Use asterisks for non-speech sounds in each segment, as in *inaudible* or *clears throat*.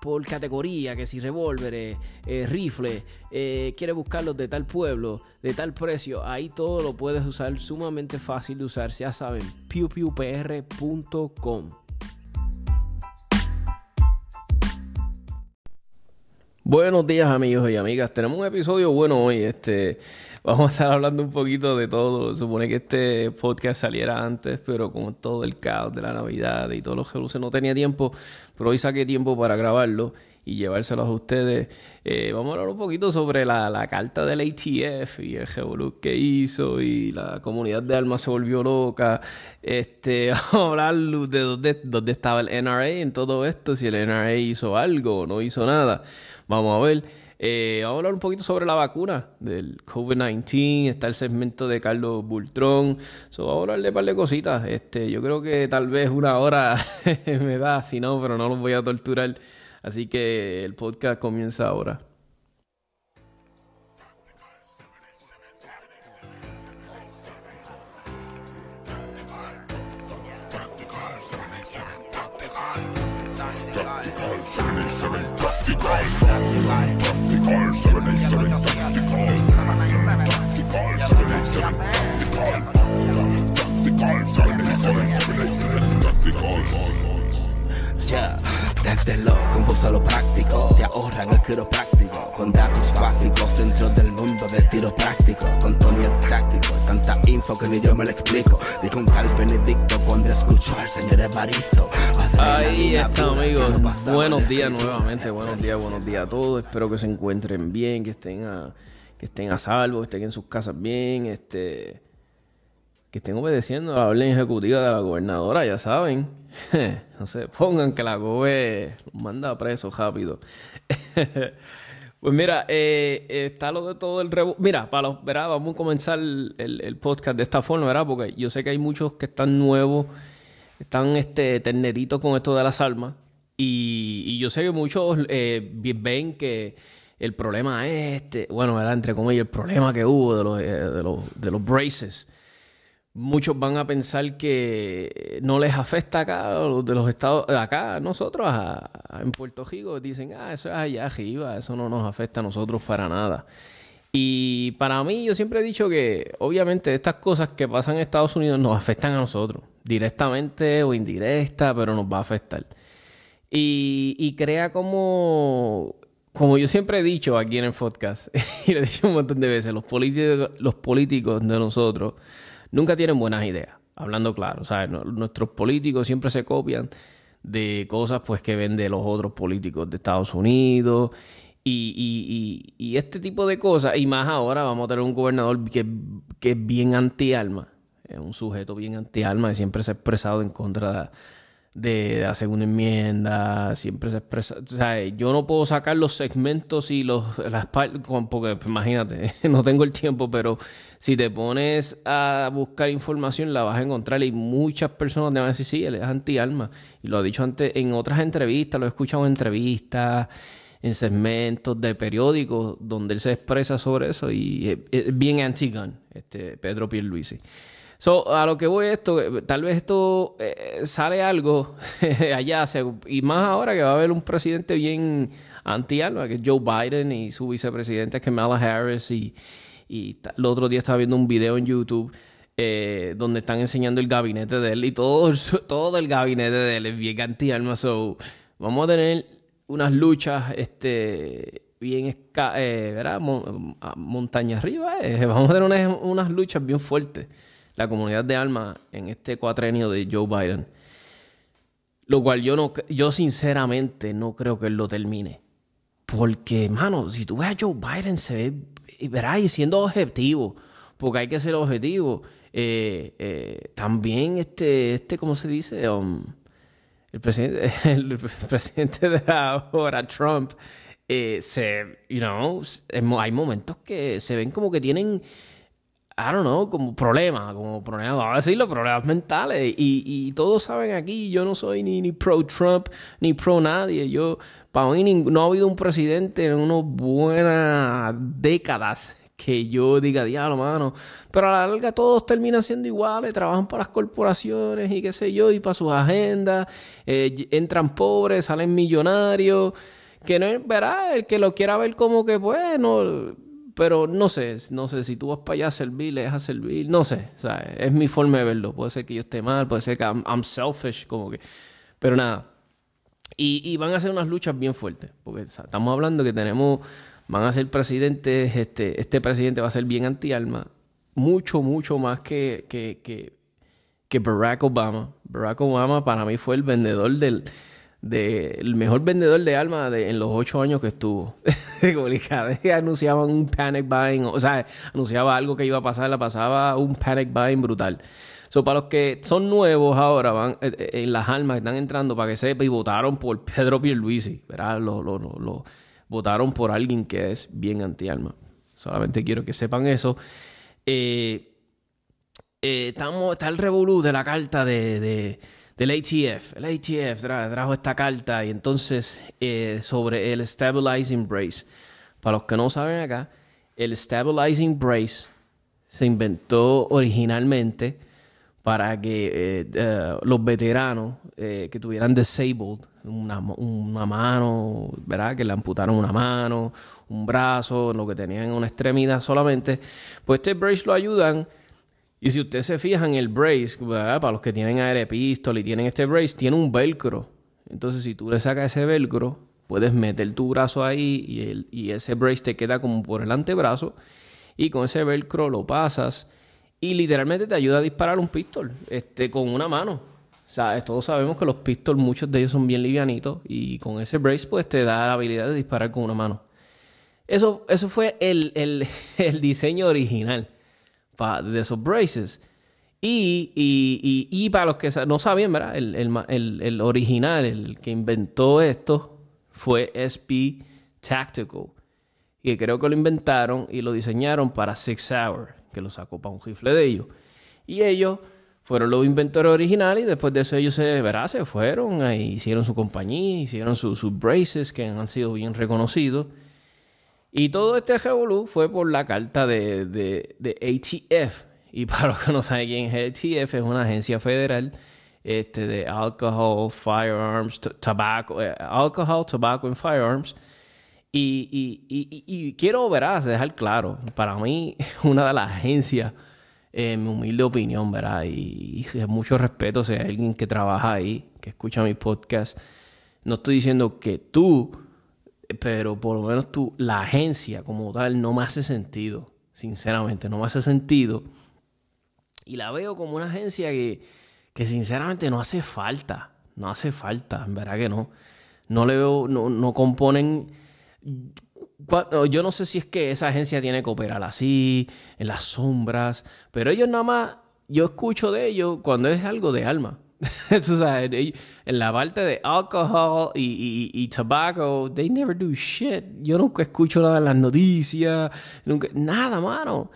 por categoría, que si revólveres, eh, rifles, eh, quieres buscarlos de tal pueblo, de tal precio, ahí todo lo puedes usar, sumamente fácil de usar, ya saben, pewpewpr.com. Buenos días amigos y amigas, tenemos un episodio bueno hoy, este... Vamos a estar hablando un poquito de todo. Supone que este podcast saliera antes, pero con todo el caos de la Navidad y todos los luces no tenía tiempo. Pero hoy saqué tiempo para grabarlo y llevárselos a ustedes. Eh, vamos a hablar un poquito sobre la, carta del ATF y el Revolut que hizo y la comunidad de almas se volvió loca. Este, *laughs* vamos a hablar de dónde, dónde estaba el NRA en todo esto, si el NRA hizo algo o no hizo nada. Vamos a ver. Eh, vamos a hablar un poquito sobre la vacuna del COVID-19. Está el segmento de Carlos Bultrón. vamos a hablar de un par de cositas. Este, yo creo que tal vez una hora *laughs* me da, si no, pero no los voy a torturar. Así que el podcast comienza ahora. Desde lo confuso a lo práctico, te ahorran el quiropráctico, con datos básicos dentro del mundo del tiro práctico, con Tony el táctico, tanta info que ni yo me lo explico, dijo un tal Benedicto cuando escuchó al señor Evaristo. Ahí está amigos, buenos días nuevamente, buenos días, buenos días a todos, espero que se encuentren bien, que estén a, que estén a salvo, que estén en sus casas bien, este que estén obedeciendo a la orden ejecutiva de la gobernadora, ya saben. *laughs* no sé, pongan que la gobe manda preso rápido. *laughs* pues mira, eh, está lo de todo el revo Mira, para los, ¿verdad? vamos a comenzar el, podcast de esta forma, ¿verdad? Porque yo sé que hay muchos que están nuevos, están este terneritos con esto de las armas. Y, yo sé que muchos eh, ven que el problema es este, bueno, ¿verdad? Entre comillas, el problema que hubo de los, eh, de los, de los braces muchos van a pensar que no les afecta acá, los de los estados, acá nosotros, en Puerto Rico, dicen, ah, eso es allá arriba, eso no nos afecta a nosotros para nada. Y para mí, yo siempre he dicho que, obviamente, estas cosas que pasan en Estados Unidos nos afectan a nosotros, directamente o indirecta, pero nos va a afectar. Y, y crea como, como yo siempre he dicho aquí en el podcast, *laughs* y lo he dicho un montón de veces, los políticos, los políticos de nosotros, nunca tienen buenas ideas, hablando claro. Sea, nuestros políticos siempre se copian de cosas pues que ven de los otros políticos de Estados Unidos y, y, este tipo de cosas. Y más ahora vamos a tener un gobernador que, que es bien anti-alma, es un sujeto bien anti-alma que siempre se ha expresado en contra de de, hacer una enmienda, siempre se expresa. O sea, yo no puedo sacar los segmentos y los las porque pues, imagínate, *laughs* no tengo el tiempo, pero si te pones a buscar información la vas a encontrar y muchas personas te van a decir, sí, él es anti-alma. Y lo ha dicho antes en otras entrevistas, lo he escuchado en entrevistas, en segmentos de periódicos donde él se expresa sobre eso y es, bien anti-gun, este Pedro Pierluisi. So, a lo que voy esto, eh, tal vez esto eh, sale algo *laughs* allá, y más ahora que va a haber un presidente bien anti-alma, que es Joe Biden y su vicepresidente Kamala Harris, y, y el otro día estaba viendo un video en YouTube eh, donde están enseñando el gabinete de él, y todo, todo el gabinete de él es bien anti-alma, so, vamos a tener unas luchas, este bien eh, ¿verdad? montaña arriba, *laughs* vamos a tener unas, unas luchas bien fuertes la comunidad de alma en este cuatrenio de Joe Biden. Lo cual yo no, yo sinceramente no creo que él lo termine. Porque, mano, si tú ves a Joe Biden, se ve, verás, y siendo objetivo, porque hay que ser objetivo. Eh, eh, también este, este, ¿cómo se dice? Um, el presidente, *laughs* el presidente de ahora, Trump, eh, se, you know, hay momentos que se ven como que tienen I don't know, como problemas, como problemas, vamos a decirlo, problemas mentales. Y, y todos saben aquí, yo no soy ni, ni pro Trump, ni pro nadie. Yo, para mí, no ha habido un presidente en unas buenas décadas que yo diga, diablo, mano. Pero a la larga todos terminan siendo iguales, trabajan para las corporaciones y qué sé yo, y para sus agendas, eh, entran pobres, salen millonarios. Que no verdad, el que lo quiera ver como que, bueno, pero no sé, no sé, si tú vas para allá a servir, le dejas servir, no sé, sea, es mi forma de verlo. Puede ser que yo esté mal, puede ser que I'm, selfish, como que. Pero nada. Y, y, van a ser unas luchas bien fuertes, porque estamos hablando que tenemos, van a ser presidentes, este, este presidente va a ser bien anti-alma, mucho, mucho más que, que, que, Barack Obama. Barack Obama para mí fue el vendedor del, de el mejor vendedor de alma de, en los ocho años que estuvo. *laughs* anunciaban un panic buying, o sea, anunciaba algo que iba a pasar, la pasaba un panic buying brutal. So, para los que son nuevos ahora, van eh, eh, en las almas que están entrando para que sepa y votaron por *laughs* Pedro Pierluisi, ¿verdad? Lo, lo, lo, votaron por alguien que es bien anti-alma. Solamente quiero que sepan eso. Eh, estamos, está el revolú de la carta de del ATF. El ATF trajo esta carta y entonces sobre el Stabilizing Brace. Para los que no saben acá, el Stabilizing Brace se inventó originalmente para que eh, eh, los veteranos que tuvieran disabled, una, mano, ¿verdad? Que le amputaron una mano, un brazo, lo que tenían una extremidad solamente, pues este brace lo ayudan y si usted se fija en el brace, para los que tienen aire pistol y tienen este brace, tiene un velcro. Entonces, si tú le sacas ese velcro, puedes meter tu brazo ahí y, y ese brace te queda como por el antebrazo. Y con ese velcro lo pasas y literalmente te ayuda a disparar un pistol este, con una mano. Sea, todos sabemos que los pistols, muchos de ellos son bien livianitos y con ese brace pues te da la habilidad de disparar con una mano. Eso, eso fue el, el, *laughs* el diseño original de esos braces. Y, y, y, para los que no sabían, ¿verdad? El, el, el, original, el que inventó esto, fue SP Tactical. Y creo que lo inventaron y lo diseñaron para Six Hour, que lo sacó para un rifle de ellos. Y ellos fueron los inventores originales y después de eso ellos se, se fueron, hicieron su compañía, hicieron sus braces que han sido bien reconocidos. Y todo este revolú fue por la carta de, de, ATF. Y *laughs* para los que no saben quién es ATF, es una agencia federal este, de alcohol, firearms, tobacco, eh, alcohol, tobacco and firearms. Y, y, y, quiero, verás, dejar claro, para mí, *laughs* una de las agencias, en mi humilde opinión, ¿verdad? Y, y mucho respeto si hay alguien que trabaja ahí, que escucha mi podcast. No estoy diciendo que tú pero por lo menos tú, la agencia como tal no me hace sentido, sinceramente, no me hace sentido. Y la veo como una agencia que, que sinceramente no hace falta, no hace falta, verdad que no. No le veo, no, no componen... Yo no sé si es que esa agencia tiene que operar así, en las sombras, pero ellos nada más, yo escucho de ellos cuando es algo de alma. *laughs* en la parte de alcohol y, y, tobacco, they never do shit. Yo nunca escucho nada en las noticias, nunca, nada, mano.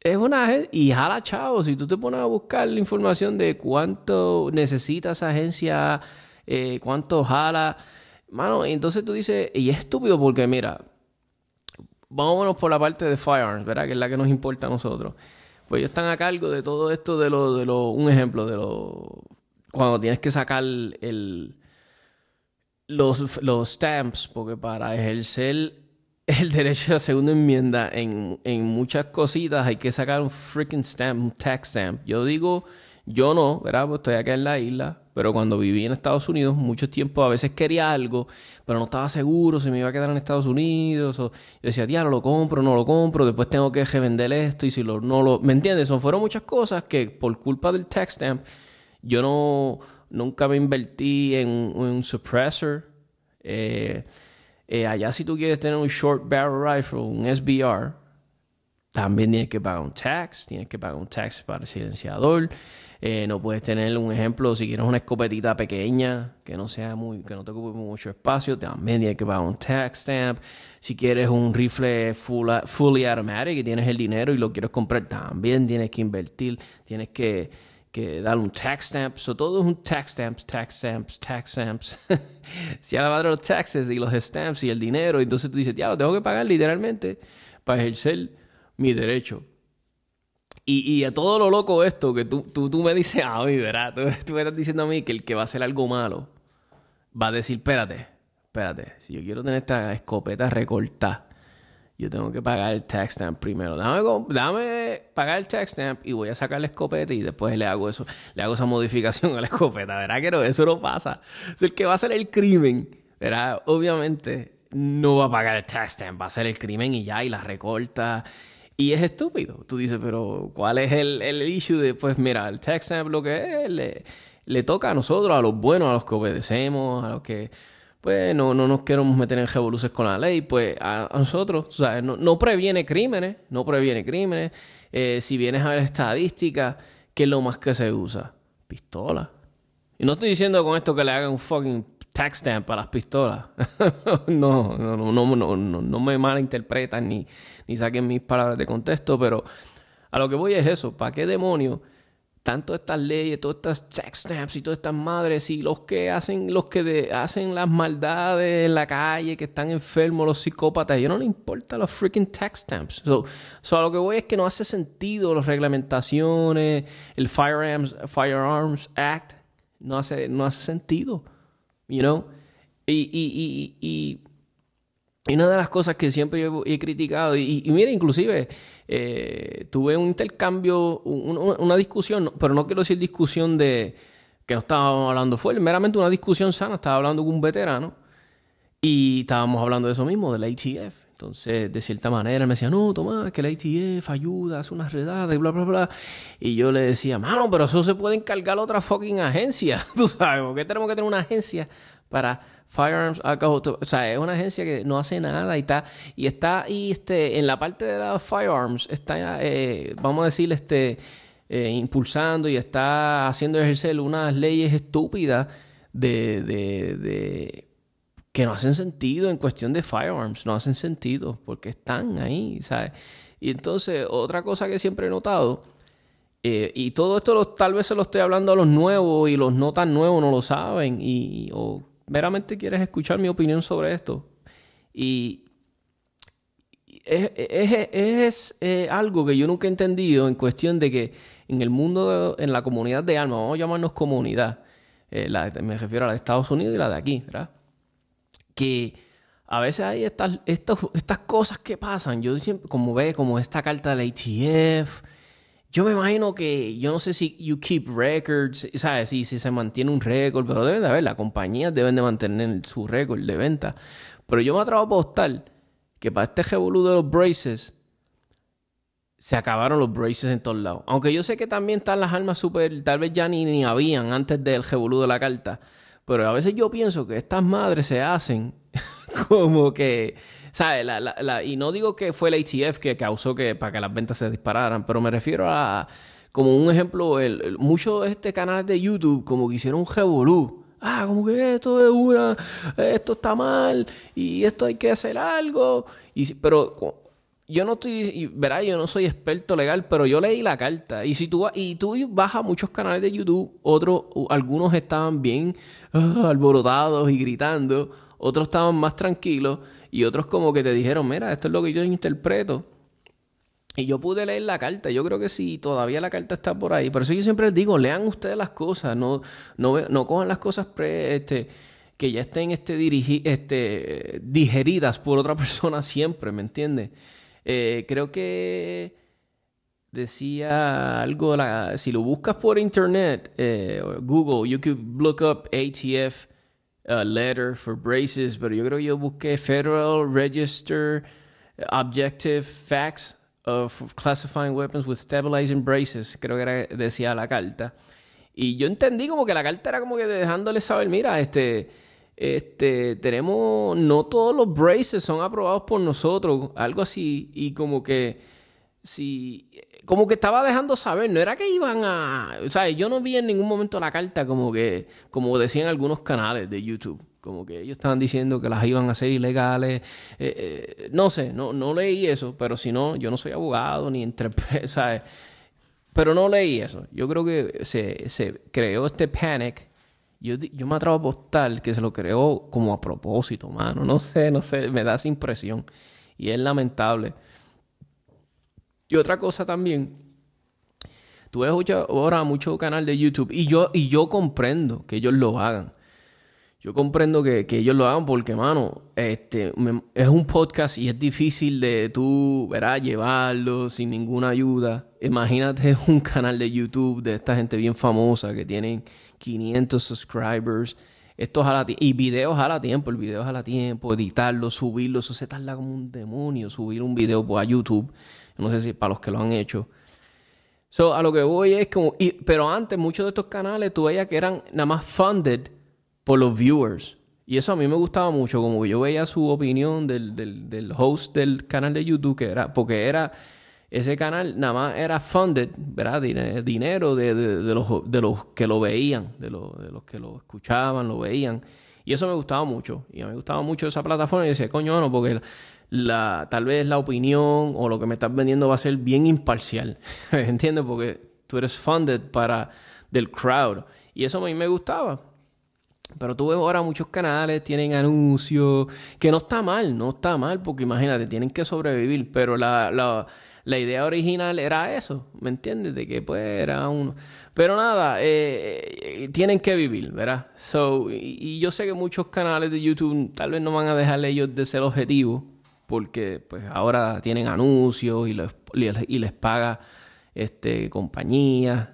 Es una y jala chao. Si tú te pones a buscar la información de cuánto necesita esa agencia, eh, cuánto jala, mano, entonces tú dices, y es estúpido porque mira, vámonos por la parte de firearms, ¿verdad? Que es la que nos importa a nosotros. Pues ellos están a cargo de todo esto de lo, de lo, un ejemplo, de los cuando tienes que sacar el, los, los stamps, porque para ejercer el *laughs* derecho a la segunda enmienda en, en muchas cositas hay que sacar un freaking stamp, un tax stamp. Yo digo, yo no, ¿verdad? Pues estoy acá en la isla, pero cuando viví en Estados Unidos, mucho tiempo a veces quería algo, pero no estaba seguro si me iba a quedar en Estados Unidos. O yo decía, tía, lo compro, no lo compro, después tengo que revender esto y si lo, no lo. ¿Me entiendes? Son, fueron muchas cosas que por culpa del tax stamp yo no, nunca me invertí en, un suppressor. Eh, eh, allá si tú quieres tener un short barrel rifle, un SBR, también tienes que pagar un tax, tienes que pagar un tax para el silenciador. Eh, no puedes tener un ejemplo, si quieres una escopetita pequeña, que no sea muy, que no te ocupe mucho espacio, también tienes que pagar un tax stamp. Si quieres un rifle full, fully automatic y tienes el dinero y lo quieres comprar, también tienes que invertir, tienes que, que darle un tax stamp. So, todo es un tax stamps, tax stamps, tax stamps. *laughs* si a la madre los taxes y los stamps y el dinero, entonces tú dices, ya, lo tengo que pagar literalmente para ejercer mi derecho. Y, a todo lo loco esto, que tú, tú, tú me dices a mí, ¿verdad? Tú, me estás diciendo a mí que el que va a hacer algo malo va a decir, espérate, espérate, si yo quiero tener esta escopeta recortada, yo tengo que pagar el tax stamp primero. Dame, dame pagar el tax stamp y voy a sacar la escopeta y después le hago eso, le hago esa modificación a la *laughs* escopeta, ¿verdad? Que no, eso no pasa. O el que va a hacer el crimen, ¿verdad? Obviamente no va a pagar el tax stamp, va a hacer el crimen y ya, y la recorta y es estúpido. Tú dices, pero ¿cuál es el, el issue de, pues mira, el tax stamp lo que es, le, le, toca a nosotros, a los buenos, a los que obedecemos, a los que, pues, no, no nos queremos meter en revoluciones con la ley, pues a, nosotros, o sea, no, no, previene crímenes, no previene crímenes. Eh, si vienes a ver estadísticas, ¿qué es lo más que se usa? Pistola. Y no estoy diciendo con esto que le hagan un fucking tax stamp para las pistolas. *laughs* no, no, no, no, no, no, me malinterpretan ni, ni saquen mis palabras de contexto, pero a lo que voy es eso. ¿Para qué demonios tanto estas leyes, todas estas tax stamps y todas estas madres y los que hacen, los que hacen las maldades en la calle, que están enfermos, los psicópatas, yo no le importa los freaking tax stamps. So, so, a lo que voy es que no hace sentido las reglamentaciones, el Firearms, Firearms Act, no hace, no hace sentido you know? Y, y, y, y, una de las cosas que siempre he, criticado, y, mira, inclusive eh, tuve un intercambio, una discusión, pero no quiero decir discusión de que no estábamos hablando fue meramente una discusión sana, estaba hablando con un veterano y estábamos hablando de eso mismo, del ATF. Entonces, de cierta manera, me decía, no, Tomás, que el ATF ayuda, hace unas redadas y bla, bla, bla. Y yo le decía, mano, pero eso se puede encargar otra fucking agencia. *laughs* Tú sabes, ¿por qué tenemos que tener una agencia para firearms O sea, es una agencia que no hace nada y está, y está y este, en la parte de las firearms, está, eh, vamos a decir, este, eh, impulsando y está haciendo ejercer unas leyes estúpidas de, de, de que no hacen sentido en cuestión de firearms, no hacen sentido porque están ahí, ¿sabes? Y entonces, otra cosa que siempre he notado, eh, y todo esto tal vez se lo estoy hablando a los nuevos y los no tan nuevos no lo saben, y, o meramente quieres escuchar mi opinión sobre esto. Y es, eh, algo que yo nunca he entendido en cuestión de que en el mundo, en la comunidad de alma, vamos a llamarnos comunidad, eh, me refiero a la de Estados Unidos y la de aquí, ¿verdad? Que a veces hay estas, estas, cosas que pasan. Yo siempre, como ve, como esta carta del ATF. Yo me imagino que, yo no sé si you keep records, ¿sabes? Si, si se mantiene un récord, pero deben de haber, las compañías deben de mantener su récord de venta. Pero yo me atrevo a apostar que para este revolú de los braces, se acabaron los braces en todos lados. Aunque yo sé que también están las armas super, tal vez ya ni, ni habían antes del revolú de la carta. Pero a veces yo pienso que estas madres se hacen *laughs* como que, ¿sabes? y no digo que fue el ATF que causó que para que las ventas se dispararan, pero me refiero a, como un ejemplo, el, muchos de este canales de YouTube como que hicieron un revolú. Ah, como que esto es una, esto está mal y esto hay que hacer algo. Y, pero yo no estoy, verá, yo no soy experto legal, pero yo leí la carta. Y si tú y tú vas a muchos canales de YouTube, otros, algunos estaban bien ah, alborotados y gritando, otros estaban más tranquilos, y otros como que te dijeron, mira, esto es lo que yo interpreto. Y yo pude leer la carta. Yo creo que sí, todavía la carta está por ahí. Por eso yo siempre les digo, lean ustedes las cosas, no, no, no cojan las cosas pre, este, que ya estén este, este, digeridas por otra *laughs* persona siempre, ¿me entiendes? Eh, creo que decía algo, si lo buscas por internet, eh, Google, you could look up ATF uh, letter for braces, pero yo creo que yo busqué Federal Register Objective Facts of Classifying Weapons with Stabilizing Braces, creo que era, decía la carta. Y yo entendí como que la carta era como que dejándole saber, mira, este este, tenemos, no todos los braces son aprobados por nosotros, algo así, y como que si como que estaba dejando saber, no era que iban a, o sea, yo no vi en ningún momento la carta como que, como decían algunos canales de YouTube, como que ellos estaban diciendo que las iban a hacer ilegales, eh, eh, no sé, no, no leí eso, pero si no, yo no soy abogado ni entre, *laughs* ¿sabes? Pero no leí eso. Yo creo que se, se creó este panic. Yo, yo me atrevo a apostar que se lo creó como a propósito, mano. No sé, no sé, me da esa impresión. Y es lamentable. Y otra cosa también, tú ves ahora mucho canal de YouTube y yo, y yo comprendo que ellos lo hagan. Yo comprendo que, ellos lo hagan porque, mano, este, es un podcast y es difícil de tú, llevarlo sin ninguna ayuda. Imagínate *laughs* un canal de YouTube de esta gente bien famosa que tienen 500 subscribers. Esto jala y videos jala tiempo, el video jala tiempo, editarlo, subirlo, eso se tarda como un demonio, subir un video pues, a YouTube. No sé si para los que lo han hecho. So, a lo que voy es como... pero antes muchos de estos canales tú veías que eran nada más funded por los viewers. Y eso a mí me gustaba mucho, como yo veía su opinión del, del, del host del canal de YouTube, que era, porque era, ese canal nada más era funded, ¿verdad? Dinero de, de, los, de los que lo veían, de, los, de los que lo escuchaban, lo veían. Y eso me gustaba mucho. Y me gustaba mucho esa plataforma. Y decía, coño, no, porque tal vez la opinión o lo que me estás vendiendo va a ser bien imparcial. *laughs* ¿Entiendes? Porque tú eres funded para del crowd. Y eso a mí me gustaba. Pero tú ves ahora muchos canales, tienen anuncios, que no está mal, no está mal, porque imagínate, tienen que sobrevivir. Pero la, la, la idea original era eso, ¿me entiendes? De que pues era un... Pero nada, eh, eh, tienen que vivir, ¿verdad? So, y, yo sé que muchos canales de YouTube tal vez no van a dejarle ellos de ser objetivos, porque pues ahora tienen anuncios y, y les paga este, compañías.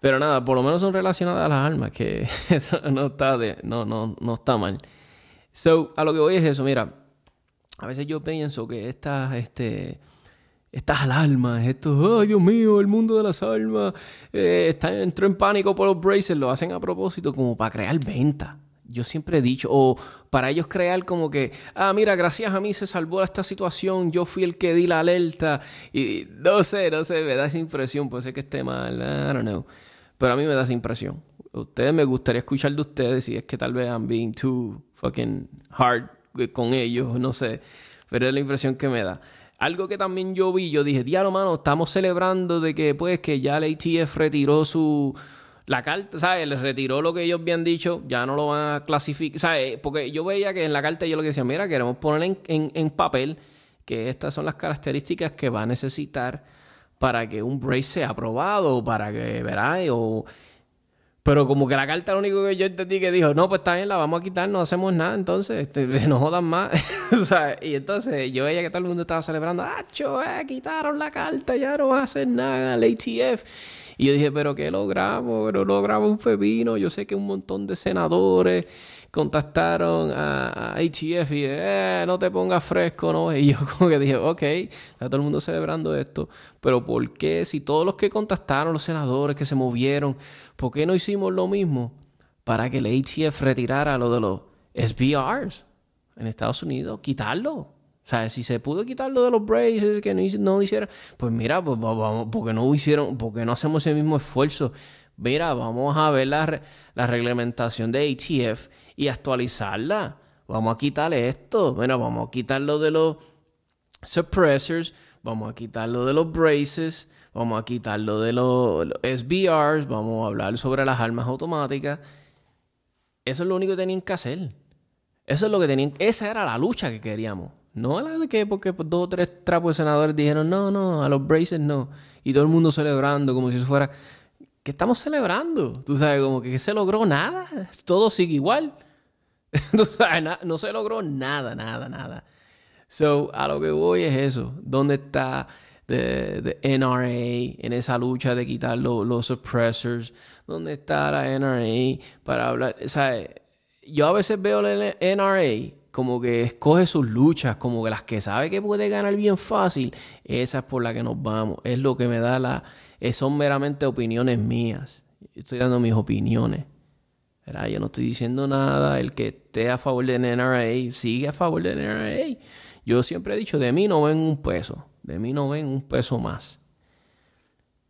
Pero nada, por lo menos son relacionadas a las armas, que *laughs* eso no está, de, no, no, no está mal. So, a lo que voy es eso, mira, a veces yo pienso que estas, este, estas alarmas, estos, ay Dios mío, el mundo de las almas, eh, está, entró en pánico por los braces, lo hacen a propósito como para crear venta. Yo siempre he dicho, o para ellos crear como que, ah, mira, gracias a mí se salvó esta situación, yo fui el que di la alerta, y no sé, no sé, me da esa impresión, puede ser que esté mal, I don't know, pero a mí me da esa impresión. Ustedes me gustaría escuchar de ustedes si es que tal vez I'm being too fucking hard con ellos, no sé, pero es la impresión que me da. Algo que también yo vi, yo dije, diablo, mano, estamos celebrando de que, pues, que ya la ATF retiró su la carta, ¿sabes? Les retiró lo que ellos habían dicho, ya no lo van a clasificar, ¿sabes? Porque yo veía que en la carta yo lo que decía, mira, queremos poner en, papel que estas son las características que va a necesitar para que un brace sea aprobado, para que, verá, o... Pero como que la carta lo único que yo entendí que dijo, no, pues está bien, la vamos a quitar, no hacemos nada, entonces, este, *laughs* no jodan más. *laughs* Y entonces yo veía que todo el mundo estaba celebrando, ah, eh, quitaron la carta, ya no va a hacer nada, el ATF. Y yo dije, pero ¿qué logramos? Pero logramos un pepino. Yo sé que un montón de senadores contactaron a, HF y eh, no te pongas fresco, ¿no? Y yo *laughs* como que dije, ok, está todo el mundo celebrando esto, pero ¿por qué si todos los que contactaron, los senadores que se movieron, ¿por qué no hicimos lo mismo para que el HF retirara lo de los SBRs en Estados Unidos? Quitarlo. O sea, si se pudo quitar lo de los braces, que no, no pues mira, pues vamos, porque no hicieron, porque no hacemos ese mismo esfuerzo. Mira, vamos a ver la, la reglamentación de ATF y actualizarla. Vamos a quitarle esto. Mira, vamos a quitar lo de los suppressors, vamos a quitar lo de los braces, vamos a quitar lo de los, los SBRs, vamos a hablar sobre las armas automáticas. Eso es lo único que tenían que hacer. Eso es lo que tenían. Esa era la lucha que queríamos. No la de que porque dos o tres trapos de senadores dijeron no, no, a los braces no. Y todo el mundo celebrando como si eso fuera. ¿Qué estamos celebrando? Tú sabes, como que se logró nada. Todo sigue igual. *laughs* Sabes, no se logró nada, nada, nada. So, a lo que voy es eso. ¿Dónde está the, NRA en esa lucha de quitar los suppressors? ¿Dónde está la NRA para hablar? Sea, yo a veces veo la NRA como que escoge sus luchas, como que las que sabe que puede ganar bien fácil, esa es por la que nos vamos. Es lo que me da la... Son meramente opiniones mías. Estoy dando mis opiniones. Yo no estoy diciendo nada. El que esté a favor del NRA, sigue a favor del NRA. Yo siempre he dicho, de mí no ven un peso. De mí no ven un peso más.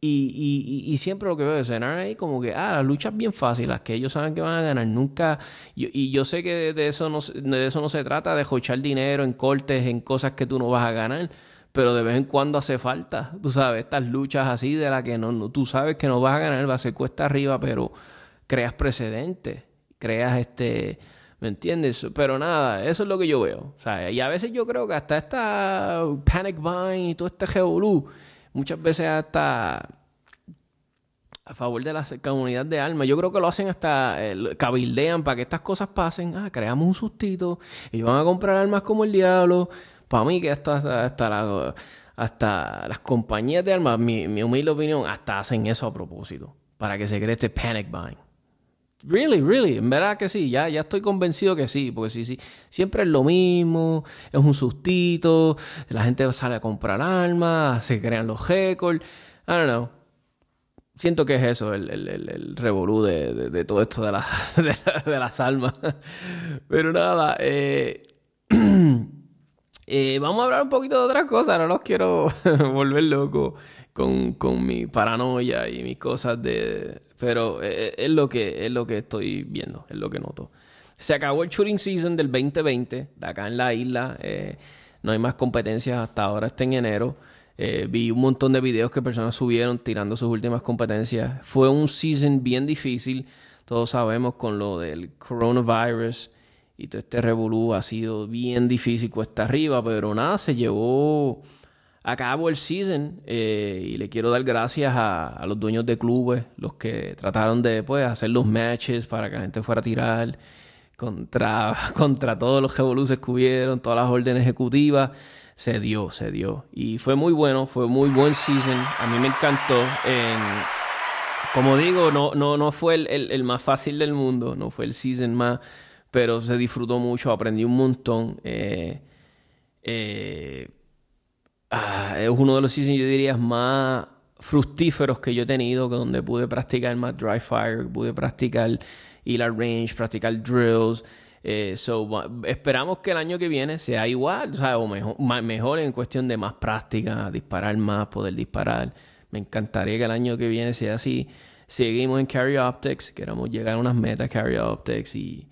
Y, y, siempre lo que veo es ahí como que, ah, las luchas bien fáciles, que ellos saben que van a ganar. Nunca, y, yo sé que de eso, no, de eso no se trata, de jochar dinero en cortes, en cosas que tú no vas a ganar pero de vez en cuando hace falta, tú sabes, estas luchas así de las que no, tú sabes que no vas a ganar, va a ser cuesta arriba, pero creas precedentes, creas este, ¿me entiendes? Pero nada, eso es lo que yo veo, o sea, y a veces yo creo que hasta esta panic buying y todo este revolú, muchas veces hasta a favor de la comunidad de almas. Yo creo que lo hacen hasta, cabildean para que estas cosas pasen. Ah, creamos un sustito y van a comprar armas como el diablo para mí que hasta, hasta, hasta las compañías de armas, mi, mi, humilde opinión, hasta hacen eso a propósito, para que se cree este panic buying. Really, really, en verdad que sí, ya, ya estoy convencido que sí, porque sí, sí, siempre es lo mismo, es un sustito, la gente sale a comprar armas, se crean los récords, I don't know. Siento que es eso, el, el, el, revolú de, de, todo esto de, *laughs* de, de las almas. Pero nada, eh, *clears throat* Eh, vamos a hablar un poquito de otras cosas, no los quiero *laughs* volver loco con, con, mi paranoia y mis cosas de... Pero eh, eh, es, lo que, es lo que estoy viendo, es lo que noto. Se acabó el shooting season del 2020, de acá en la isla. no hay más competencias hasta ahora, está en enero. vi un montón de videos que personas subieron tirando sus últimas competencias. Fue un season bien difícil, todos sabemos, con lo del coronavirus y todo este revolú ha sido bien difícil cuesta arriba, pero nada, se llevó a cabo el season eh, y le quiero dar gracias a, los dueños de clubes, los que trataron de pues, hacer los matches para que la gente fuera a tirar contra, *laughs* contra todos los revolús que hubieron, todas las órdenes ejecutivas. Se dio, se dio. Y fue muy bueno, fue muy buen season. A mí me encantó. como digo, no, no, no fue el, el más fácil del mundo, no fue el season más pero se disfrutó mucho, aprendí un montón. Eh, eh, ah, es uno de los seasons, yo diría, más fructíferos que yo he tenido, donde pude practicar más dry fire, pude practicar ir al range, practicar drills. Eh, esperamos que el año que viene sea igual, o, mejor, mejor en cuestión de más práctica, disparar más, poder disparar. Me encantaría que el año que viene sea así. Seguimos en Carry Optics, queremos llegar a unas metas Carry Optics y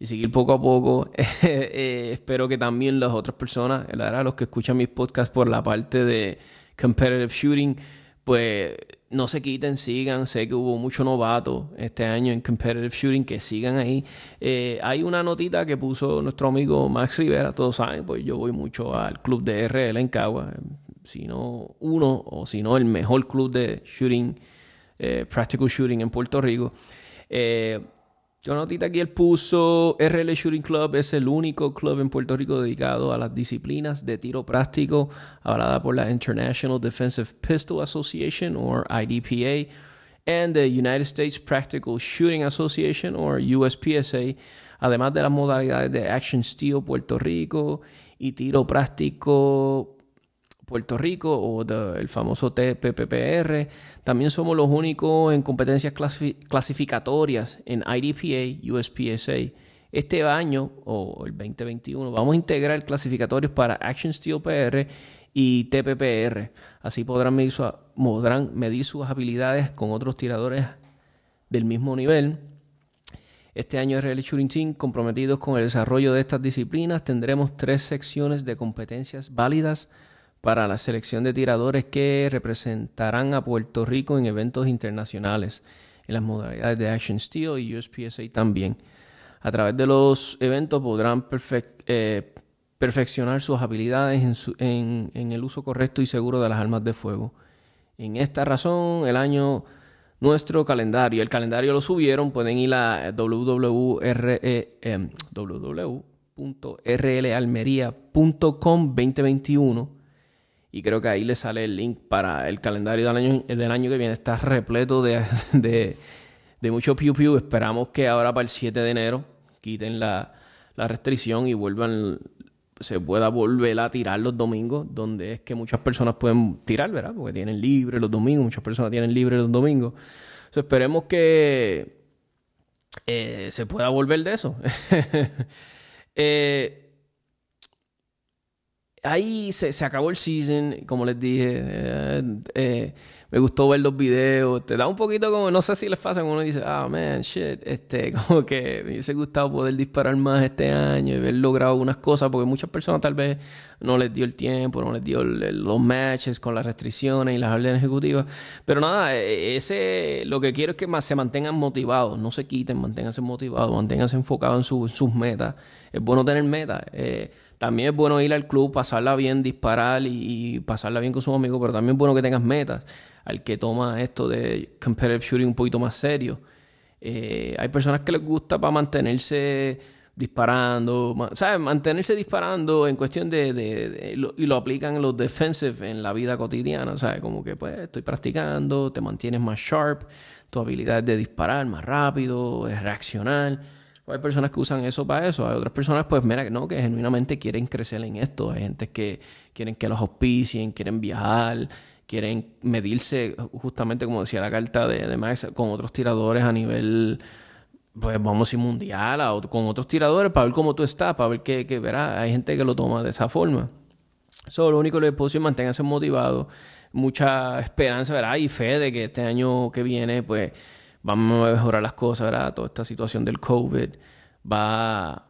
y seguir poco a poco. *laughs* Eh, espero que también las otras personas, la los que escuchan mis podcasts por la parte de competitive shooting, pues no se quiten, sigan. Sé que hubo mucho novato este año en competitive shooting, que sigan ahí. Eh, hay una notita que puso nuestro amigo Max Rivera, todos saben, pues yo voy mucho al club de RL en Cagua, si no uno o si no el mejor club de shooting, eh, practical shooting en Puerto Rico. Yo notita aquí él puso RL Shooting Club es el único club en Puerto Rico dedicado a las disciplinas de tiro práctico avalada por la International Defensive Pistol Association o IDPA and the United States Practical Shooting Association o USPSA, además de las modalidades de Action Steel Puerto Rico y tiro práctico Puerto Rico o el famoso TPPR. También somos los únicos en competencias clasificatorias en IDPA, USPSA. Este año, o el 2021, vamos a integrar clasificatorios para Action Steel PR y TPPR. Así podrán medir, podrán medir sus habilidades con otros tiradores del mismo nivel. Este año RL Shooting Team, comprometidos con el desarrollo de estas disciplinas, tendremos tres secciones de competencias válidas para la selección de tiradores que representarán a Puerto Rico en eventos internacionales en las modalidades de Action Steel y USPSA también. A través de los eventos podrán eh, perfeccionar sus habilidades en, el uso correcto y seguro de las armas de fuego. En esta razón, el año nuestro calendario, el calendario lo subieron, pueden ir a www.rlalmería.com 2021 y creo que ahí le sale el link para el calendario del año, del año que viene. Está repleto de, *laughs* de, mucho piu piu. Esperamos que ahora para el 7 de enero quiten la, restricción y vuelvan se pueda volver a tirar los domingos, donde es que muchas personas pueden tirar, ¿verdad? Porque tienen libre los domingos, muchas personas tienen libre los domingos. esperemos que eh, se pueda volver de eso. *laughs* eh, ahí se, se, acabó el season, como les dije. Eh, eh, me gustó ver los videos. Te da un poquito como, no sé si les pasa, como uno dice, ah, man, shit, este, *laughs* como que me hubiese gustado poder disparar más este año y haber logrado algunas cosas, porque muchas personas tal vez no les dio el tiempo, no les dio los matches con las restricciones y las órdenes ejecutivas. Pero nada, e, ese, lo que quiero es que más se mantengan motivados, no se quiten, manténganse motivados, manténganse enfocados en, sus metas. Es bueno tener metas. Eh, también es bueno ir al club, pasarla bien, disparar y, pasarla bien con sus amigos, pero también es bueno que tengas metas al que toma esto de competitive shooting un poquito más serio. Eh, hay personas que les gusta para mantenerse disparando, ¿sabes? Mantenerse disparando en cuestión de, y lo aplican en los defensive en la vida cotidiana, ¿sabes? Como que pues estoy practicando, te mantienes más sharp, tu habilidad de disparar más rápido, de reaccionar. Hay personas que usan eso para eso. Hay otras personas, pues, mira, no, que genuinamente quieren crecer en esto. Hay gente que quieren que los auspicien, quieren viajar, quieren medirse, justamente como decía la carta de, de Max, con otros tiradores a nivel, pues vamos a ir mundial, o con otros tiradores para ver cómo tú estás, para ver qué, qué verás. Hay gente que lo toma de esa forma. Eso lo único que les puedo decir, manténganse motivados, mucha esperanza, ¿verdad? Y fe de que este año que viene, pues, vamos a mejorar las cosas, ¿verdad? Toda esta situación del COVID va...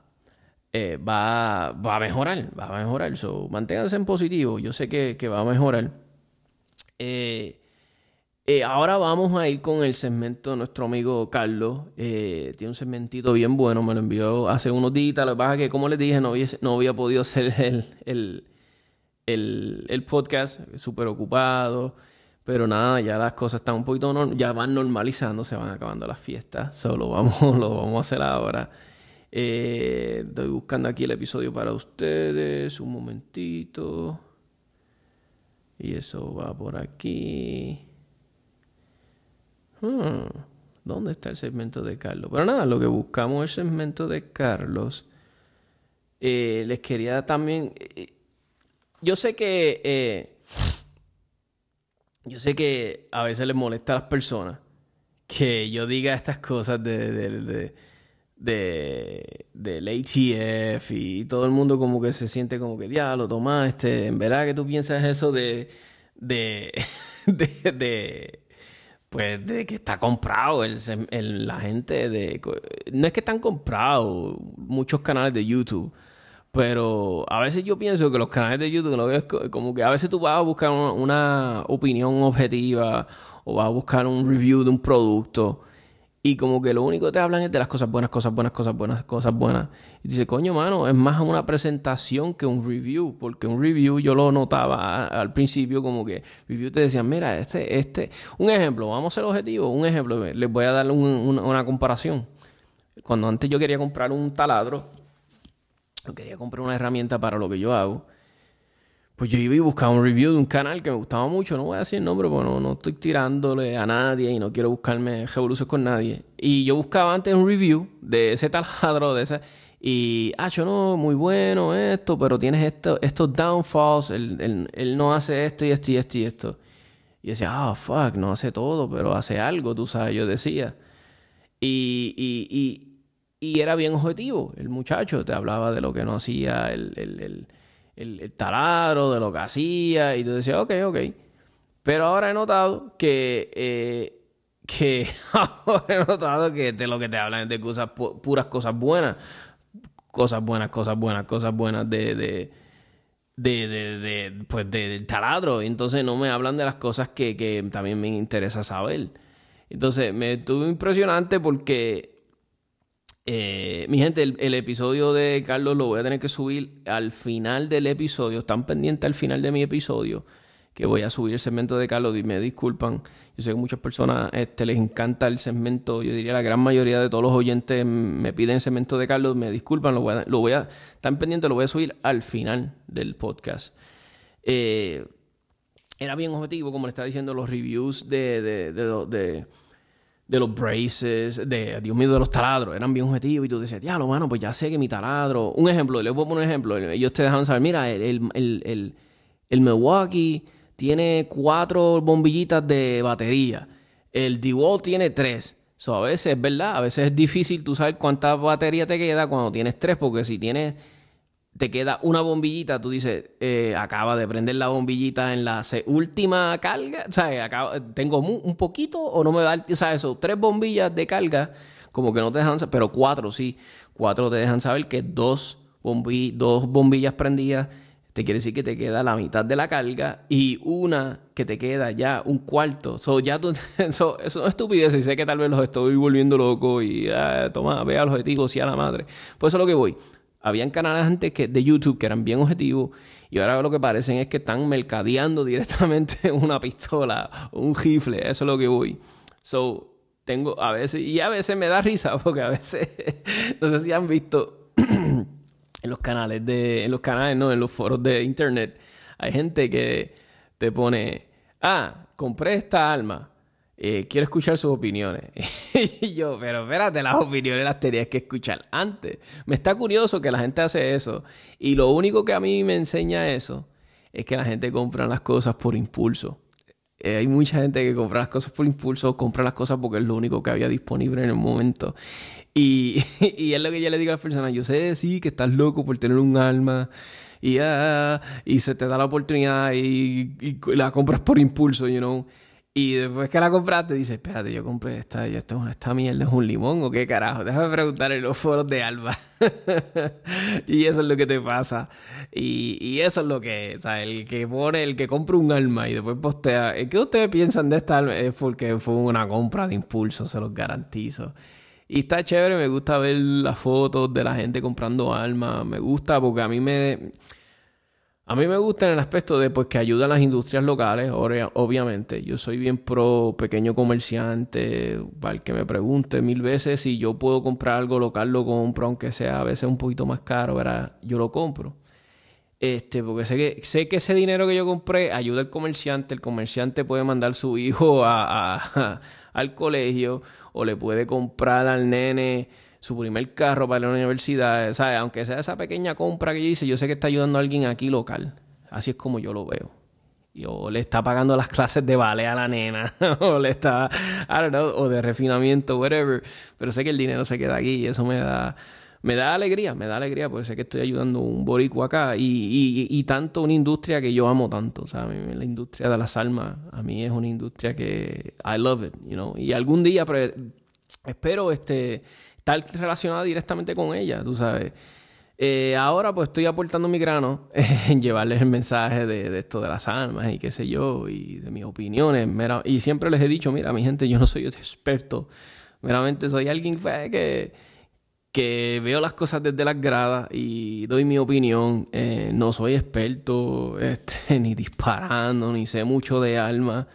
Eh, va, va a mejorar, va a mejorar. So, manténganse en positivo. Yo sé que, que va a mejorar. Eh, eh, ahora vamos a ir con el segmento de nuestro amigo Carlos. Tiene un segmentito bien bueno, me lo envió hace unos días. Lo que pasa es que, como les dije, no había, no había podido *laughs* hacer el, el, el, podcast, súper ocupado. Pero nada, ya las cosas están un poquito, ya van normalizando, se van acabando las fiestas. Solo vamos, *laughs* lo vamos a hacer ahora. estoy buscando aquí el episodio para ustedes. Un momentito. Y eso va por aquí. Hmm, ¿Dónde está el segmento de Carlos? Pero nada, lo que buscamos es el segmento de Carlos. Eh, les quería también... Eh, yo sé que... Yo sé que a veces les molesta a las personas que yo diga estas cosas de, de de, del ATF y todo el mundo como que se siente como que, ya, lo tomaste, en verdad que tú piensas eso de, de, *laughs* de, pues de que está comprado el, la gente de no es que están comprados muchos canales de YouTube pero a veces yo pienso que los canales de YouTube lo como que a veces tú vas a buscar una opinión objetiva o vas a buscar un review de un producto y como que lo único que te hablan es de las cosas buenas, cosas buenas, cosas buenas, cosas buenas. Y dice, coño, mano, es más una presentación que un review. Porque un review yo lo notaba al principio como que review te decían, mira, este, este... Un ejemplo, vamos a ser objetivos. Un ejemplo, les voy a dar una comparación. Cuando antes yo quería comprar un taladro, quería comprar una herramienta para lo que yo hago pues yo iba y buscaba un review de un canal que me gustaba mucho. No voy a decir el nombre porque no, estoy tirándole a nadie y no quiero buscarme revoluciones con nadie. Y yo buscaba antes un review de ese taladro, de ese. Y, ah, yo no, muy bueno esto, pero tienes esto, estos downfalls. Él, él, no hace esto y esto y esto y esto. Y decía, ah, fuck, no hace todo, pero hace algo, tú sabes, yo decía. Y, y, y, y era bien objetivo. El muchacho te hablaba de lo que no hacía, el, el el, taladro, de lo que hacía, y tú decías, ok, ok. Pero ahora he notado que, eh, que *laughs* he notado que de lo que te hablan es de cosas, puras cosas buenas, cosas buenas, cosas buenas, cosas buenas de, de de, de, de, pues de, del taladro. Entonces no me hablan de las cosas que, que también me interesa saber. Entonces me estuvo impresionante porque eh, mi gente, el, episodio de Carlos lo voy a tener que subir al final del episodio. Están pendientes al final de mi episodio que voy a subir el segmento de Carlos y me disculpan. Yo sé que muchas personas este, les encanta el segmento. Yo diría la gran mayoría de todos los oyentes me piden segmento de Carlos. Me disculpan, lo voy a, lo voy a están pendientes, lo voy a subir al final del podcast. Eh, era bien objetivo, como le estaba diciendo, los reviews de, de de los braces, de, Dios mío, de los taladros, eran bien objetivos. Y tú decías, ya, lo bueno, pues ya sé que mi taladro, un ejemplo, les voy a poner un ejemplo, ellos te dejan saber, mira, el, el, el, Milwaukee tiene cuatro bombillitas de batería, el DeWalt tiene tres. So, a veces es verdad, a veces es difícil tú saber cuánta batería te queda cuando tienes tres, porque si tienes te queda una bombillita, tú dices, eh, acaba de prender la bombillita en la última carga, ¿sabes? tengo un poquito o no me da, ¿sabes? Eso, tres bombillas de carga, como que no te dejan, pero cuatro sí, cuatro te dejan saber que dos, dos bombillas prendidas te quiere decir que te queda la mitad de la carga y una que te queda ya un cuarto. So, ya tú, *laughs* eso es estupidez y sé que tal vez los estoy volviendo loco y ah, toma, vea los objetivos y a la madre. Pues eso es lo que voy. Habían canales antes que, de YouTube que eran bien objetivos y ahora lo que parecen es que están mercadeando directamente *laughs* una pistola, un rifle. Eso es lo que voy. So, tengo a veces, y a veces me da risa *laughs* porque a veces, no sé si han visto *clears throat* en los canales de, en los canales, no, en los foros de internet, hay gente que te pone, ah, compré esta alma, eh, quiero escuchar sus opiniones. *laughs* y yo, pero espérate, las opiniones las tenías que escuchar antes. Me está curioso que la gente hace eso. Y lo único que a mí me enseña eso es que la gente compra las cosas por impulso. Eh, hay mucha gente que compra las cosas por impulso, compra las cosas porque es lo único que había disponible en el momento. Y, *laughs* y es lo que yo le digo a las personas, yo sé sí que estás loco por tener un alma y, ah, y se te da la oportunidad y, y, la compras por impulso, you know. Y después que la compraste, dices, espérate, yo compré esta, y esto, esta mierda es un limón o qué carajo. Déjame preguntar en los foros de Alba. *laughs* y eso es lo que te pasa. Y, y eso es lo que, o sea, el que pone, el que compra un alma y después postea. ¿Qué ustedes piensan de esta alma? Es porque fue una compra de impulso, se los garantizo. Y está chévere, me gusta ver las fotos de la gente comprando almas. Me gusta porque a mí me. A mí me gusta en el aspecto de pues, que ayuda a las industrias locales, obviamente. Yo soy bien pro pequeño comerciante, para que me pregunte mil veces si yo puedo comprar algo local, lo compro, aunque sea a veces un poquito más caro, ¿verdad? yo lo compro. Este, porque sé que, sé que ese dinero que yo compré ayuda al comerciante, el comerciante puede mandar su hijo a, *laughs* al colegio o le puede comprar al nene su primer carro para la universidad, ¿sabes? Aunque sea esa pequeña compra que yo hice, yo sé que está ayudando a alguien aquí local. Así es como yo lo veo. O le está pagando las clases de ballet a la nena, *laughs* o le está, I don't know, o de refinamiento, whatever. Pero sé que el dinero se queda aquí y eso me da, me da alegría, me da alegría porque sé que estoy ayudando a un boricua acá y, y, y, tanto una industria que yo amo tanto, o sea, la industria de las almas, a mí es una industria que I love it, you know, y algún día espero este estar relacionada directamente con ella, tú sabes. Eh, ahora pues estoy aportando mi grano *laughs* en llevarles el mensaje de, esto de las almas y qué sé yo, y de mis opiniones. y siempre les he dicho, mira, mi gente, yo no soy experto, meramente soy alguien que, que veo las cosas desde las gradas y doy mi opinión. Eh, no soy experto *laughs* este, ni disparando, ni sé mucho de almas.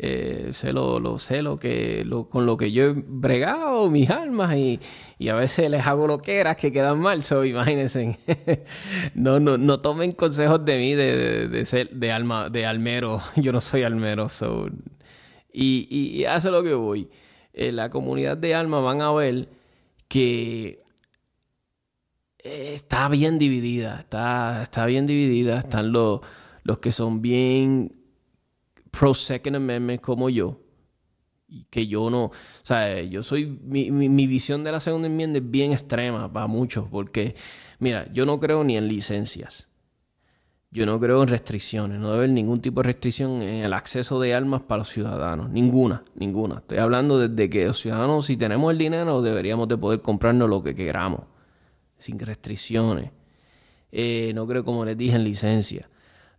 Eh, sé lo, sé lo que lo, con lo que yo he bregado mis almas y, y a veces les hago loqueras que quedan mal. So imagínense. *laughs* No, no, no tomen consejos de mí de, de, ser de alma de almero. *laughs* Yo no soy almero so y, y, es lo que voy. En la comunidad de alma van a ver que eh, está bien dividida está, está bien dividida están los los que son bien pro Second Amendment como yo, y que yo no, o sea, yo soy, mi, mi, visión de la segunda enmienda es bien extrema para muchos, porque, mira, yo no creo ni en licencias, yo no creo en restricciones, no debe haber ningún tipo de restricción en el acceso de armas para los ciudadanos, ninguna, ninguna. Estoy hablando desde que los ciudadanos, si tenemos el dinero, deberíamos de poder comprarnos lo que queramos, sin restricciones. Eh, no creo, como les dije, en licencias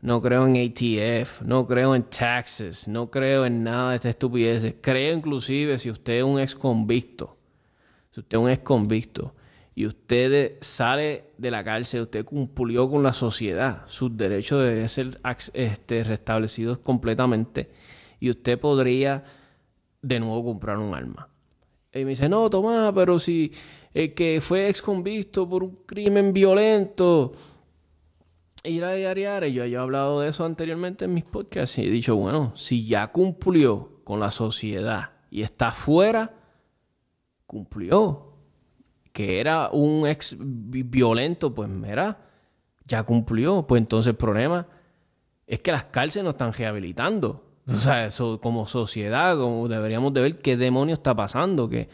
no creo en ATF, no creo en taxes, no creo en nada de estas estupideces. Creo inclusive si usted es un ex convicto, si usted es un ex convicto y usted sale de la cárcel, usted cumplió con la sociedad, sus derechos deben ser este, restablecidos completamente y usted podría de nuevo comprar un arma. Y me dice, no, Tomás, pero si el que fue ex convicto por un crimen violento ir a diariar, yo, yo he hablado de eso anteriormente en mis podcasts y he dicho, bueno, si ya cumplió con la sociedad y está fuera, cumplió. Que era un ex violento, pues mira, ya cumplió. Pues entonces el problema es que las cárceles no están rehabilitando. *laughs* O sea, eso, como sociedad, como deberíamos de ver qué demonio está pasando, que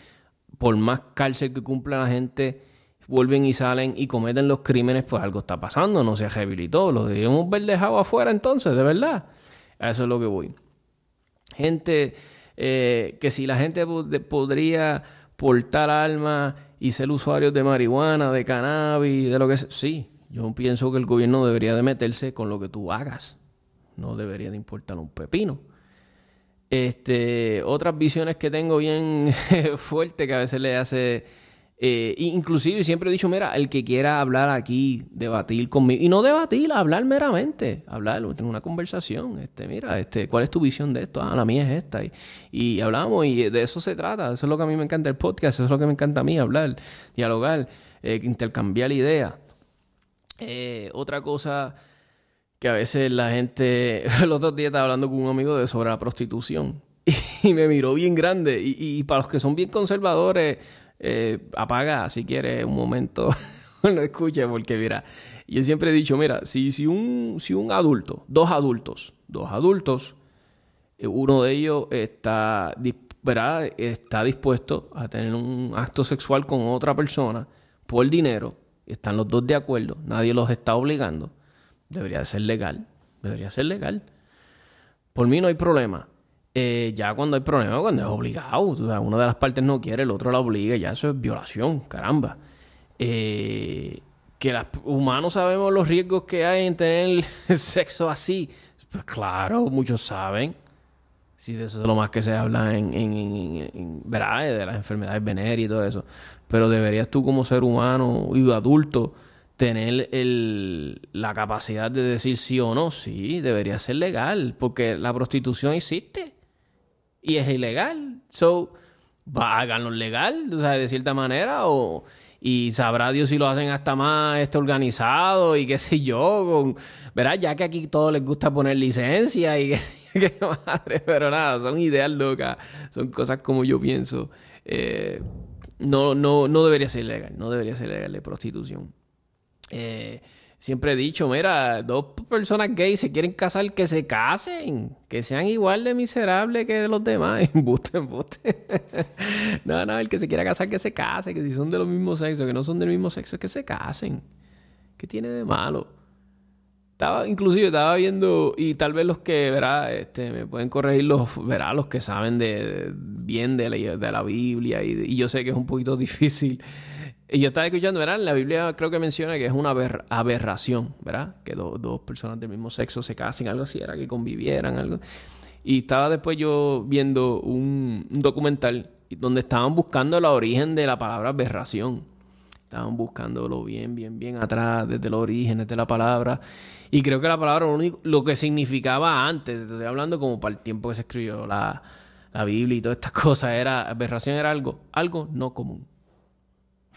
por más cárcel que cumpla la gente vuelven y salen y cometen los crímenes, pues algo está pasando, no se rehabilitó. Lo debíamos ver dejado afuera entonces, de verdad. A eso es lo que voy. Gente, eh, que si la gente podría portar alma y ser usuarios de marihuana, de cannabis, de lo que sea, sí, yo pienso que el gobierno debería de meterse con lo que tú hagas. No debería de importar un pepino. Este, otras visiones que tengo bien *laughs* fuertes que a veces le hace eh, inclusive siempre he dicho, mira, el que quiera hablar aquí, debatir conmigo, y no debatir, hablar meramente, hablar, tener una conversación, este, mira, este, ¿cuál es tu visión de esto? Ah, la mía es esta, y, hablamos, y de eso se trata, eso es lo que a mí me encanta el podcast, eso es lo que me encanta a mí, hablar, dialogar, eh, intercambiar ideas. Eh, otra cosa que a veces la gente, *laughs* el otro día estaba hablando con un amigo de sobre la prostitución, *laughs* y me miró bien grande, y, y para los que son bien conservadores, eh, apaga si quieres un momento, *laughs* no escuche, porque mira, yo siempre he dicho, mira, si, si, un, si un adulto, dos adultos, dos adultos, eh, uno de ellos está, está dispuesto a tener un acto sexual con otra persona por dinero, están los dos de acuerdo, nadie los está obligando, debería ser legal, debería ser legal. Por mí no hay problema. Eh, ya cuando hay problema, cuando es obligado, una de las partes no quiere, el otro la obliga, ya eso es violación, caramba. Eh, que los humanos sabemos los riesgos que hay en tener *laughs* sexo así. Pues claro, muchos saben. Si de eso es lo más que se habla en, en, de las enfermedades venéreas y todo eso. Pero deberías tú como ser humano y adulto tener el, la capacidad de decir sí o no. Sí, debería ser legal, porque la prostitución existe y es ilegal. So, háganlo legal, o sea, de cierta manera, o y sabrá Dios si lo hacen hasta más este, organizado y qué sé yo, con, ¿verdad? Ya que aquí todos les gusta poner licencia y *laughs* qué, madre, pero nada, son ideas locas, son cosas como yo pienso. Eh, no, no, no debería ser legal, no debería ser legal de prostitución. Eh, Siempre he dicho, mira, dos personas gays se quieren casar, que se casen, que sean igual de miserables que los demás. *laughs* Embuste, embuste. *laughs* no, no, el que se quiera casar, que se case, que si son de los mismos sexos, que no son del mismo sexo, que se casen. ¿Qué tiene de malo? Estaba, inclusive estaba viendo, y tal vez los que, verá, este, me pueden corregir los, verá, los que saben de, bien de la, de la Biblia, y, y yo sé que es un poquito *laughs* difícil y yo estaba escuchando, ¿verdad? La Biblia creo que menciona que es una aberración, ¿verdad? Que dos personas del mismo sexo se casen, algo así, era que convivieran, algo. Y estaba después yo viendo un, documental donde estaban buscando el origen de la palabra aberración. Estaban buscándolo bien, bien, bien atrás, desde los orígenes de la palabra. Y creo que la palabra, lo, único, lo que significaba antes, estoy hablando como para el tiempo que se escribió la, la Biblia y todas estas *laughs* cosas, era aberración era algo, algo no común.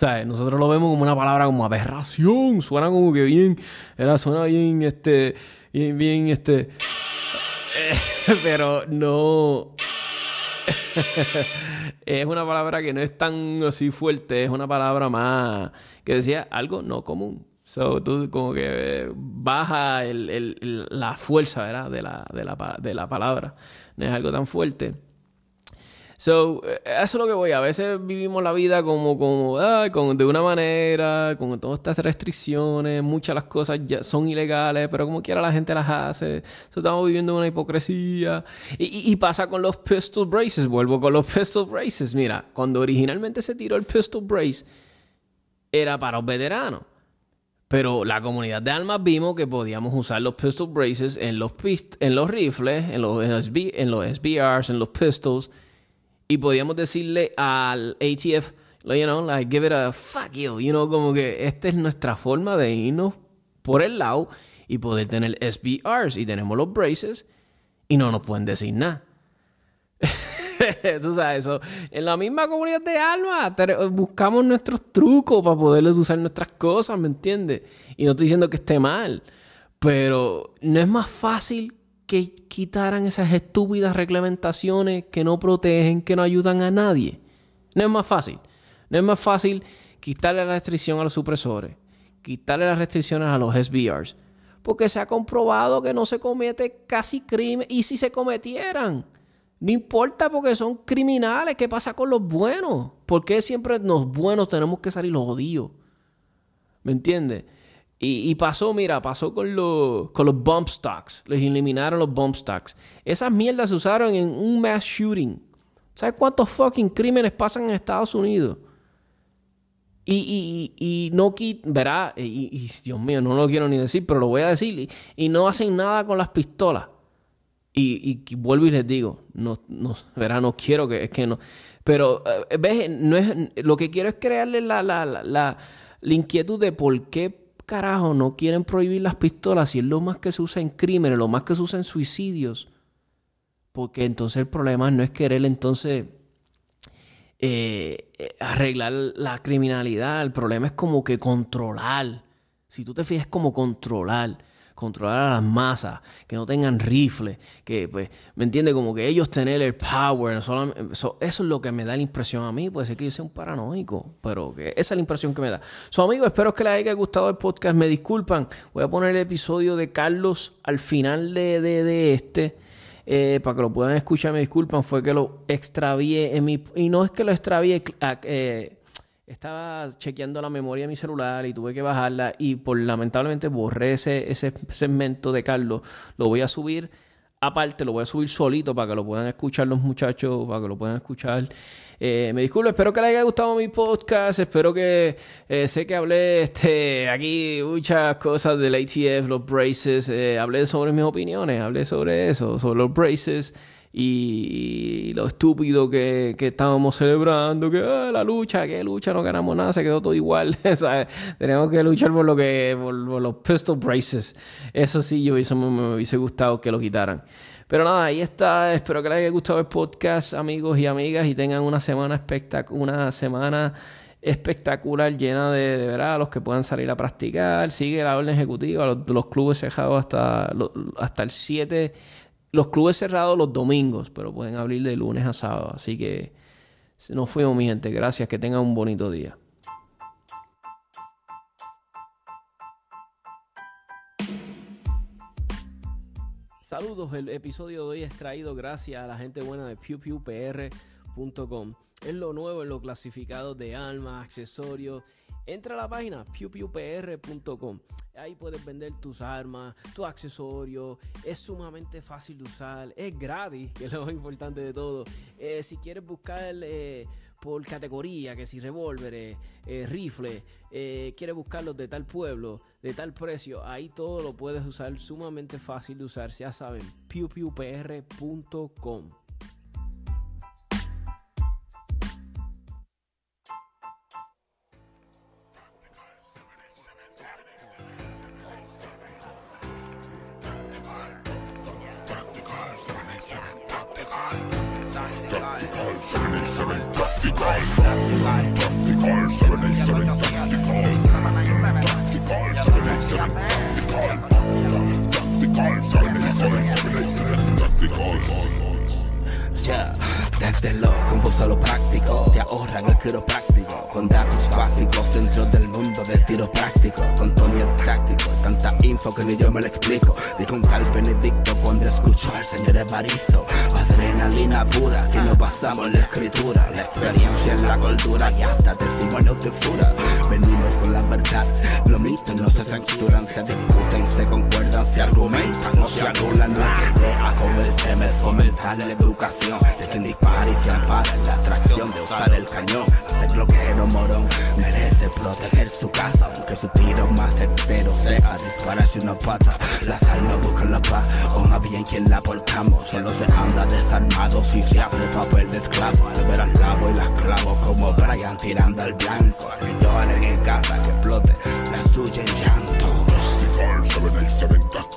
Nosotros lo vemos como una palabra como aberración, suena como que bien, era, suena bien, este, bien, bien, este, *laughs* pero no, *laughs* es una palabra que no es tan así fuerte, es una palabra más, que decía algo no común. So, tú como que baja el, la fuerza. De la, de, la, de la palabra. No es algo tan fuerte. So, eh, eso es lo que voy. A veces vivimos la vida como, como, como de una manera, con todas estas restricciones, muchas las cosas ya son ilegales, pero como quiera la gente las hace. estamos viviendo una hipocresía. Y, y, pasa con los pistol braces. Vuelvo con los pistol braces. Mira, cuando originalmente se tiró el pistol brace, era para los veteranos. Pero la comunidad de almas vimos que podíamos usar los pistol braces en los, en los rifles, en los, en los SBRs, en los pistols y podíamos decirle al ATF, you know, like, give it a fuck you, you know, como que esta es nuestra forma de irnos por el lado y poder tener SBRs y tenemos los braces y no nos pueden decir nada. *laughs* Tú sabes, eso. En la misma comunidad de alma buscamos nuestros trucos para poderles usar nuestras cosas, ¿me entiendes? Y no estoy diciendo que esté mal, pero no es más fácil que quitaran esas estúpidas reglamentaciones que no protegen, que no ayudan a nadie. No es más fácil. No es más fácil quitarle la restricción a los supresores, quitarle las restricciones a los SBRs, porque se ha comprobado que no se comete casi crimen. Y si se cometieran, no importa porque son criminales. ¿Qué pasa con los buenos? ¿Por qué siempre los buenos tenemos que salir los odios? ¿Me entiendes? Y, pasó, mira, pasó con, los con los bump stocks. Les eliminaron los bump stocks. Esas mierdas se usaron en un mass shooting. ¿Sabes cuántos fucking crímenes pasan en Estados Unidos? Y, y, no verá, y, Dios mío, no lo quiero ni decir, pero lo voy a decir. Y, no hacen nada con las pistolas. Y, vuelvo y les digo, no, no, verá, no quiero que, es que no. Pero, eh, ves, no es, lo que quiero es crearle la, la, la, la inquietud de por qué carajo no quieren prohibir las pistolas si es lo más que se usa en crímenes, lo más que se usa en suicidios? Porque entonces el problema no es querer entonces eh, eh, arreglar la criminalidad, el problema es como que controlar. Si tú te fijas, como controlar controlar a las masas, que no tengan rifles, que pues, ¿me entiendes? Como que ellos tener el power, eso, es lo que me da la impresión a mí, puede ser que yo sea un paranoico, pero que esa es la impresión que me da. So amigos, espero que les haya gustado el podcast, me disculpan, voy a poner el episodio de Carlos al final de, de, este. Eh, para que lo puedan escuchar, me disculpan, fue que lo extravié en mi... Y no es que lo extravié, eh, estaba chequeando la memoria de mi celular y tuve que bajarla y por lamentablemente borré ese, ese segmento de Carlos. Lo voy a subir aparte, lo voy a subir solito para que lo puedan escuchar los muchachos, para que lo puedan escuchar. Eh, me disculpo, espero que les haya gustado mi podcast, espero que eh, sé que hablé este, aquí muchas cosas del ATF, los braces, eh, hablé sobre mis opiniones, hablé sobre eso, sobre los braces y lo estúpido que, estábamos celebrando, que ah, la lucha, que lucha, no ganamos nada, se quedó todo igual. *laughs* Tenemos que luchar por lo que, por, los pistol braces. Eso sí, yo me, hubiese gustado que lo quitaran. Pero nada, ahí está. Espero que les haya gustado el podcast, amigos y amigas, y tengan una semana espectacular, una semana espectacular, llena de, de verdad, los que puedan salir a practicar. Sigue la orden ejecutiva, los, clubes cerrados hasta, hasta el 7 los clubes cerrados los domingos, pero pueden abrir de lunes a sábado. Así que nos fuimos, mi gente. Gracias. Que tengan un bonito día. Saludos, el episodio de hoy es traído gracias a la gente buena de pewpewpr.com. Es lo nuevo en lo clasificado de armas, accesorios. Entra a la página pewpewpr.com. Ahí puedes vender tus armas, tus accesorios. Es sumamente fácil de usar. Es gratis, *laughs* que es lo más importante de todo. Eh, si quieres buscar eh, por categoría, que si revólveres, eh, rifles, quieres buscarlos de tal pueblo, de tal precio, ahí todo lo puedes usar. Sumamente fácil de usar. Ya saben, pewpewpr.com. Ya, desde lo confuso lo práctico, te ahorran el quiropráctico, con datos básicos dentro del mundo del tiro práctico, con Tony el táctico, tanta info que ni yo me lo explico, dijo un tal Benedicto cuando escuchó al señor Evaristo, adrenalina pura, que nos basamos en la escritura, la experiencia en la cultura y hasta testimonios de fura, venimos con la verdad, los mitos no se censuran, se discuten, se concuerdan, se argumentan, no se anulan, nuestra idea con el tema es fomentar la educación. De quien dispara y se ampara en la atracción de usar el cañón, hasta el bloqueo morón merece proteger su casa, aunque su tiro más certero sea dispararse una pata, las almas buscan la paz, más bien quien la portamos, solo se anda desarmado si se hace papel de esclavo, al ver al lavo y las clavo como Brian tirando al blanco, en casa que explote la suya en llanto. 77